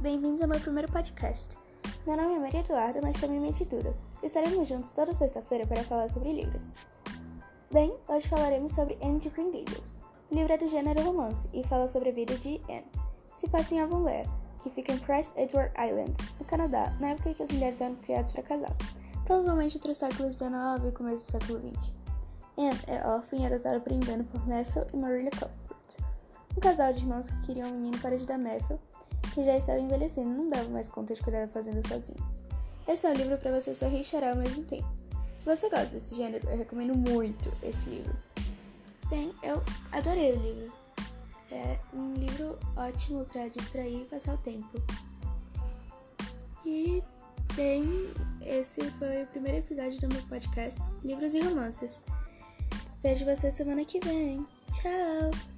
bem-vindos ao meu primeiro podcast. Meu nome é Maria Eduarda, mas chame-me de Duda. Estaremos juntos toda sexta-feira para falar sobre livros. Bem, hoje falaremos sobre Anne de Green Gables. O livro é do gênero romance e fala sobre a vida de Anne. Se passa em Avonlea, que fica em Prince Edward Island, no Canadá, na época em que as mulheres eram criadas para casar, provavelmente entre os séculos XIX e começo do século XX. Anne é órfã e adotada por engano por Matthew e Marilla Cuthbert um casal de irmãos que queriam um menino para ajudar Matthew, que já estava envelhecendo não dava mais conta de cuidar da fazenda sozinho. Esse é um livro para você sorrir e chorar ao mesmo tempo. Se você gosta desse gênero, eu recomendo muito esse livro. Bem, eu adorei o livro. É um livro ótimo para distrair e passar o tempo. E, bem, esse foi o primeiro episódio do meu podcast Livros e Romances. Vejo você semana que vem. Tchau!